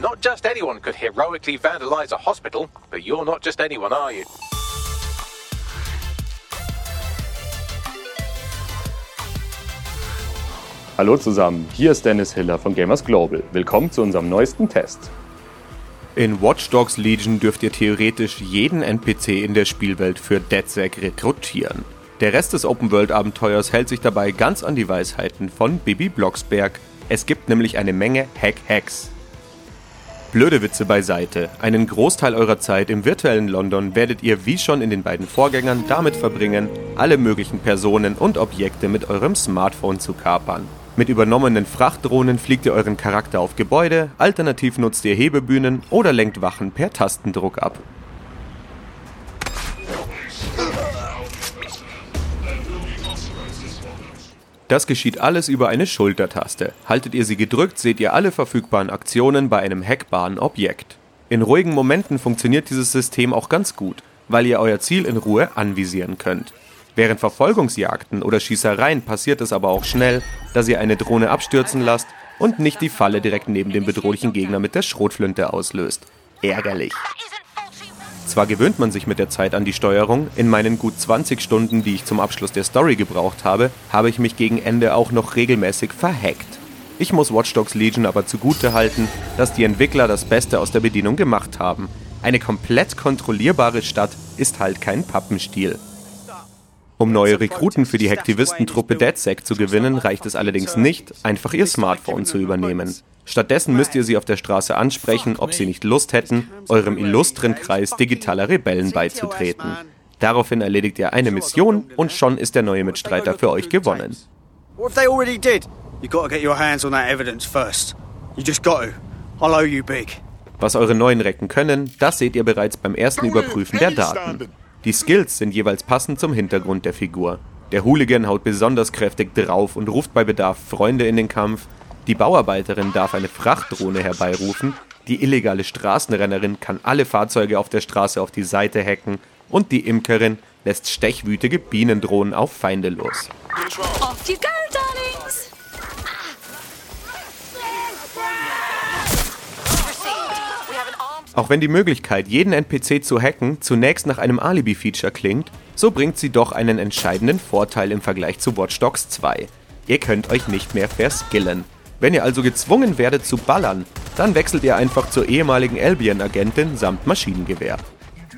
Not just anyone could heroically vandalize a hospital, but you're not just anyone, are you? Hallo zusammen, hier ist Dennis Hiller von Gamers Global. Willkommen zu unserem neuesten Test. In Watch Dogs Legion dürft ihr theoretisch jeden NPC in der Spielwelt für DedSec rekrutieren. Der Rest des Open-World-Abenteuers hält sich dabei ganz an die Weisheiten von Bibi Blocksberg. Es gibt nämlich eine Menge Hack-Hacks. Blöde Witze beiseite. Einen Großteil eurer Zeit im virtuellen London werdet ihr wie schon in den beiden Vorgängern damit verbringen, alle möglichen Personen und Objekte mit eurem Smartphone zu kapern. Mit übernommenen Frachtdrohnen fliegt ihr euren Charakter auf Gebäude, alternativ nutzt ihr Hebebühnen oder lenkt Wachen per Tastendruck ab. Das geschieht alles über eine Schultertaste. Haltet ihr sie gedrückt, seht ihr alle verfügbaren Aktionen bei einem hackbaren Objekt. In ruhigen Momenten funktioniert dieses System auch ganz gut, weil ihr euer Ziel in Ruhe anvisieren könnt. Während Verfolgungsjagden oder Schießereien passiert es aber auch schnell, dass ihr eine Drohne abstürzen lasst und nicht die Falle direkt neben dem bedrohlichen Gegner mit der Schrotflinte auslöst. Ärgerlich. Zwar gewöhnt man sich mit der Zeit an die Steuerung, in meinen gut 20 Stunden, die ich zum Abschluss der Story gebraucht habe, habe ich mich gegen Ende auch noch regelmäßig verhackt. Ich muss Watch Dogs Legion aber zugute halten, dass die Entwickler das Beste aus der Bedienung gemacht haben. Eine komplett kontrollierbare Stadt ist halt kein Pappenstiel. Um neue Rekruten für die Hacktivistentruppe DedSec zu gewinnen, reicht es allerdings nicht, einfach ihr Smartphone zu übernehmen. Stattdessen müsst ihr sie auf der Straße ansprechen, ob sie nicht Lust hätten, eurem illustren Kreis digitaler Rebellen beizutreten. Daraufhin erledigt ihr eine Mission und schon ist der neue Mitstreiter für euch gewonnen. Was eure neuen Recken können, das seht ihr bereits beim ersten Überprüfen der Daten. Die Skills sind jeweils passend zum Hintergrund der Figur. Der Hooligan haut besonders kräftig drauf und ruft bei Bedarf Freunde in den Kampf. Die Bauarbeiterin darf eine Frachtdrohne herbeirufen. Die illegale Straßenrennerin kann alle Fahrzeuge auf der Straße auf die Seite hacken. Und die Imkerin lässt stechwütige Bienendrohnen auf Feinde los. Off you go, darlings! Auch wenn die Möglichkeit, jeden NPC zu hacken, zunächst nach einem Alibi-Feature klingt, so bringt sie doch einen entscheidenden Vorteil im Vergleich zu Watch Dogs 2. Ihr könnt euch nicht mehr verskillen. Wenn ihr also gezwungen werdet zu ballern, dann wechselt ihr einfach zur ehemaligen Albion-Agentin samt Maschinengewehr.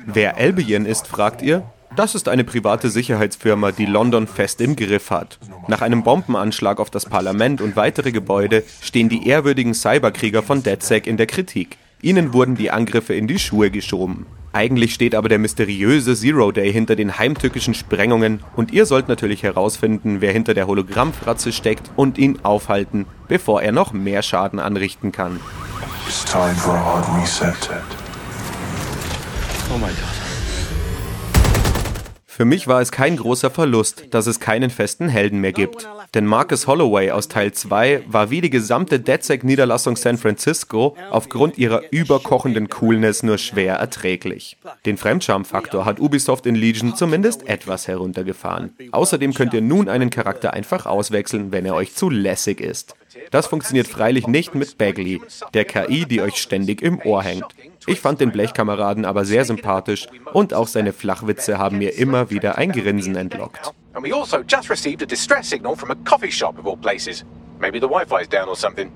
Wer Albion ist, fragt ihr? Das ist eine private Sicherheitsfirma, die London fest im Griff hat. Nach einem Bombenanschlag auf das Parlament und weitere Gebäude stehen die ehrwürdigen Cyberkrieger von DedSec in der Kritik. Ihnen wurden die Angriffe in die Schuhe geschoben. Eigentlich steht aber der mysteriöse Zero Day hinter den heimtückischen Sprengungen und ihr sollt natürlich herausfinden, wer hinter der Hologrammfratze steckt und ihn aufhalten, bevor er noch mehr Schaden anrichten kann. Oh mein Gott. Für mich war es kein großer Verlust, dass es keinen festen Helden mehr gibt. Denn Marcus Holloway aus Teil 2 war wie die gesamte DedSec-Niederlassung San Francisco aufgrund ihrer überkochenden Coolness nur schwer erträglich. Den Fremdscham-Faktor hat Ubisoft in Legion zumindest etwas heruntergefahren. Außerdem könnt ihr nun einen Charakter einfach auswechseln, wenn er euch zu lässig ist. Das funktioniert freilich nicht mit Bagley, der KI, die euch ständig im Ohr hängt. Ich fand den Blechkameraden aber sehr sympathisch und auch seine Flachwitze haben mir immer wieder ein Grinsen entlockt. And we also just received a distress signal from a coffee shop of all places. Maybe the Wi-Fi's down or something.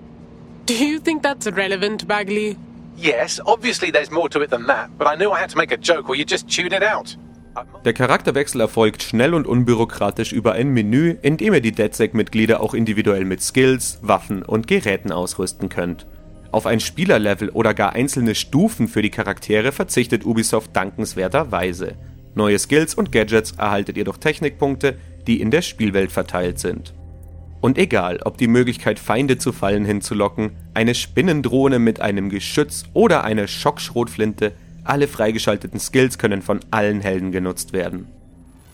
Do you think that's relevant, Bagley? Yes, obviously there's more to it than that, but I knew I had to make a joke or you just tune it out. Der Charakterwechsel erfolgt schnell und unbürokratisch über ein Menü, in dem ihr die DedSec-Mitglieder auch individuell mit Skills, Waffen und Geräten ausrüsten könnt. Auf ein Spielerlevel oder gar einzelne Stufen für die Charaktere verzichtet Ubisoft dankenswerterweise. Neue Skills und Gadgets erhaltet ihr durch Technikpunkte, die in der Spielwelt verteilt sind. Und egal, ob die Möglichkeit, Feinde zu Fallen hinzulocken, eine Spinnendrohne mit einem Geschütz oder eine Schockschrotflinte, alle freigeschalteten Skills können von allen Helden genutzt werden.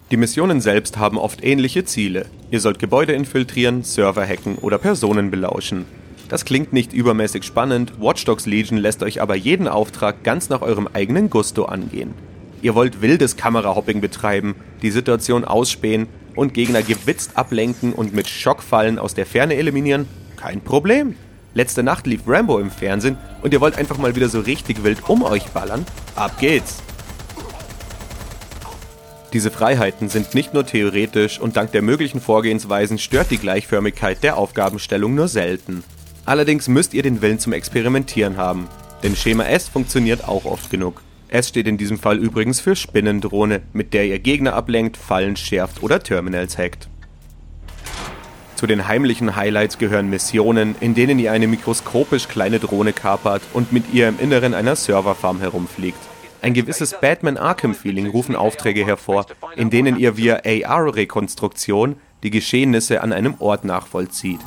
Die Missionen selbst haben oft ähnliche Ziele. Ihr sollt Gebäude infiltrieren, Server hacken oder Personen belauschen. Das klingt nicht übermäßig spannend, Watch Dogs Legion lässt euch aber jeden Auftrag ganz nach eurem eigenen Gusto angehen. Ihr wollt wildes Kamerahopping betreiben, die Situation ausspähen und Gegner gewitzt ablenken und mit Schockfallen aus der Ferne eliminieren? Kein Problem. Letzte Nacht lief Rambo im Fernsehen und ihr wollt einfach mal wieder so richtig wild um euch ballern? Ab geht's! Diese Freiheiten sind nicht nur theoretisch und dank der möglichen Vorgehensweisen stört die Gleichförmigkeit der Aufgabenstellung nur selten. Allerdings müsst ihr den Willen zum Experimentieren haben, denn Schema S funktioniert auch oft genug. S steht in diesem Fall übrigens für Spinnendrohne, mit der ihr Gegner ablenkt, Fallen schärft oder Terminals hackt. Zu den heimlichen Highlights gehören Missionen, in denen ihr eine mikroskopisch kleine Drohne kapert und mit ihr im Inneren einer Serverfarm herumfliegt. Ein gewisses Batman Arkham-Feeling rufen Aufträge hervor, in denen ihr via AR-Rekonstruktion die Geschehnisse an einem Ort nachvollzieht.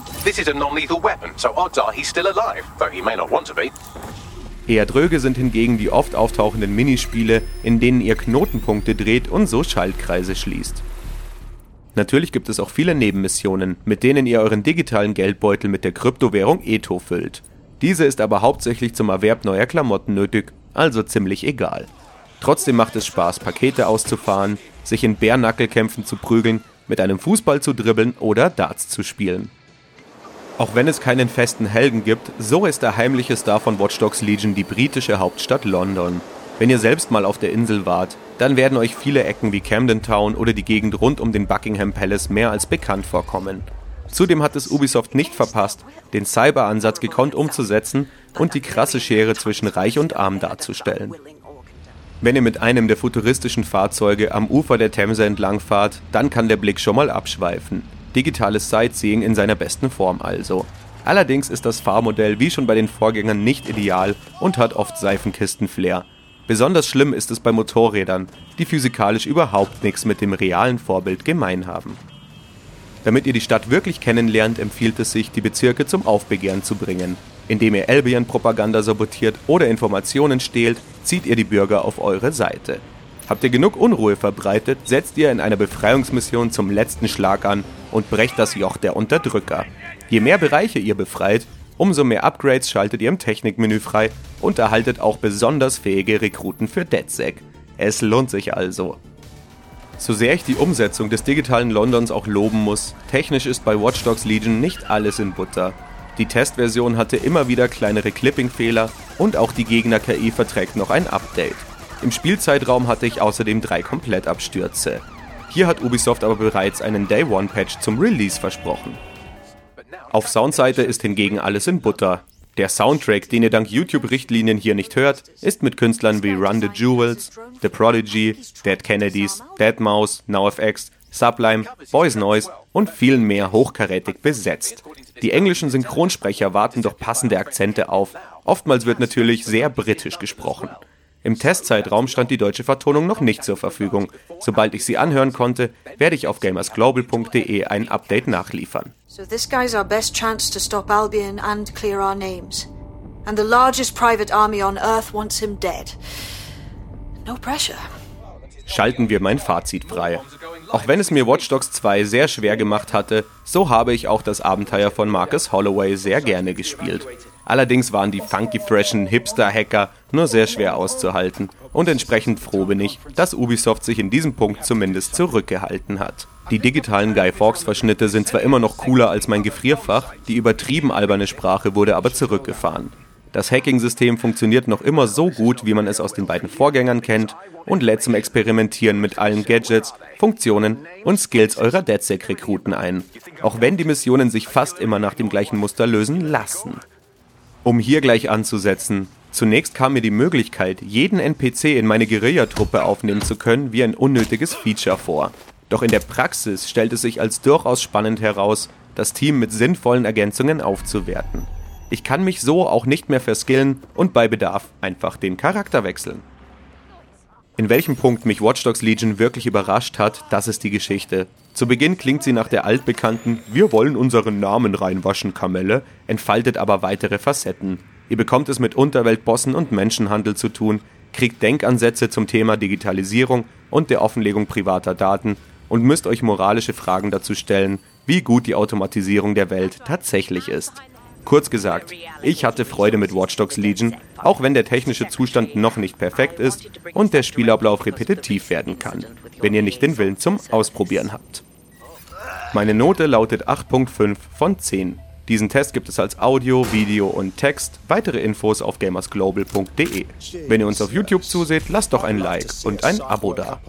Eher dröge sind hingegen die oft auftauchenden Minispiele, in denen ihr Knotenpunkte dreht und so Schaltkreise schließt. Natürlich gibt es auch viele Nebenmissionen, mit denen ihr euren digitalen Geldbeutel mit der Kryptowährung Etho füllt. Diese ist aber hauptsächlich zum Erwerb neuer Klamotten nötig also ziemlich egal. Trotzdem macht es Spaß, Pakete auszufahren, sich in Bärnackelkämpfen zu prügeln, mit einem Fußball zu dribbeln oder Darts zu spielen. Auch wenn es keinen festen Helden gibt, so ist der heimliche Star von Watch Dogs Legion die britische Hauptstadt London. Wenn ihr selbst mal auf der Insel wart, dann werden euch viele Ecken wie Camden Town oder die Gegend rund um den Buckingham Palace mehr als bekannt vorkommen. Zudem hat es Ubisoft nicht verpasst, den Cyber-Ansatz gekonnt umzusetzen und die krasse Schere zwischen Reich und Arm darzustellen. Wenn ihr mit einem der futuristischen Fahrzeuge am Ufer der Themse entlangfahrt, dann kann der Blick schon mal abschweifen. Digitales Sightseeing in seiner besten Form also. Allerdings ist das Fahrmodell wie schon bei den Vorgängern nicht ideal und hat oft Seifenkistenflair. Besonders schlimm ist es bei Motorrädern, die physikalisch überhaupt nichts mit dem realen Vorbild gemein haben. Damit ihr die Stadt wirklich kennenlernt, empfiehlt es sich, die Bezirke zum Aufbegehren zu bringen. Indem ihr Albion-Propaganda sabotiert oder Informationen stehlt, zieht ihr die Bürger auf eure Seite. Habt ihr genug Unruhe verbreitet, setzt ihr in einer Befreiungsmission zum letzten Schlag an und brecht das Joch der Unterdrücker. Je mehr Bereiche ihr befreit, umso mehr Upgrades schaltet ihr im Technikmenü frei und erhaltet auch besonders fähige Rekruten für DedSec. Es lohnt sich also. So sehr ich die Umsetzung des digitalen Londons auch loben muss, technisch ist bei Watch Dogs Legion nicht alles in Butter. Die Testversion hatte immer wieder kleinere Clipping-Fehler und auch die Gegner-KI verträgt noch ein Update. Im Spielzeitraum hatte ich außerdem drei Komplettabstürze. Hier hat Ubisoft aber bereits einen Day-One-Patch zum Release versprochen. Auf Soundseite ist hingegen alles in Butter. Der Soundtrack, den ihr dank YouTube-Richtlinien hier nicht hört, ist mit Künstlern wie Run the Jewels, The Prodigy, Dead Kennedys, Deadmau5, NoFX, Sublime, Boys Noise und vielen mehr hochkarätig besetzt. Die englischen Synchronsprecher warten doch passende Akzente auf. Oftmals wird natürlich sehr britisch gesprochen. Im Testzeitraum stand die deutsche Vertonung noch nicht zur Verfügung. Sobald ich sie anhören konnte, werde ich auf gamersglobal.de ein Update nachliefern. So this guy's our best chance to stop Albion and clear our names. And the largest private army on Earth wants him dead. No pressure. Schalten wir mein Fazit frei. Auch wenn es mir Watch Dogs 2 sehr schwer gemacht hatte, so habe ich auch das Abenteuer von Marcus Holloway sehr gerne gespielt. Allerdings waren die funky freshen Hipster-Hacker nur sehr schwer auszuhalten und entsprechend froh bin ich, dass Ubisoft sich in diesem Punkt zumindest zurückgehalten hat. Die digitalen Guy Fawkes-Verschnitte sind zwar immer noch cooler als mein Gefrierfach, die übertrieben alberne Sprache wurde aber zurückgefahren. Das Hacking-System funktioniert noch immer so gut, wie man es aus den beiden Vorgängern kennt und lädt zum Experimentieren mit allen Gadgets, Funktionen und Skills eurer DedSec-Rekruten ein, auch wenn die Missionen sich fast immer nach dem gleichen Muster lösen lassen. Um hier gleich anzusetzen, zunächst kam mir die Möglichkeit, jeden NPC in meine Guerillatruppe aufnehmen zu können, wie ein unnötiges Feature vor. Doch in der Praxis stellt es sich als durchaus spannend heraus, das Team mit sinnvollen Ergänzungen aufzuwerten. Ich kann mich so auch nicht mehr verskillen und bei Bedarf einfach den Charakter wechseln. In welchem Punkt mich Watch Dogs Legion wirklich überrascht hat, das ist die Geschichte. Zu Beginn klingt sie nach der altbekannten Wir wollen unseren Namen reinwaschen Kamelle, entfaltet aber weitere Facetten. Ihr bekommt es mit Unterweltbossen und Menschenhandel zu tun, kriegt Denkansätze zum Thema Digitalisierung und der Offenlegung privater Daten und müsst euch moralische Fragen dazu stellen, wie gut die Automatisierung der Welt tatsächlich ist. Kurz gesagt, ich hatte Freude mit Watch Dogs Legion, auch wenn der technische Zustand noch nicht perfekt ist und der Spielablauf repetitiv werden kann, wenn ihr nicht den Willen zum Ausprobieren habt. Meine Note lautet 8.5 von 10. Diesen Test gibt es als Audio, Video und Text. Weitere Infos auf gamersglobal.de. Wenn ihr uns auf YouTube zuseht, lasst doch ein Like und ein Abo da.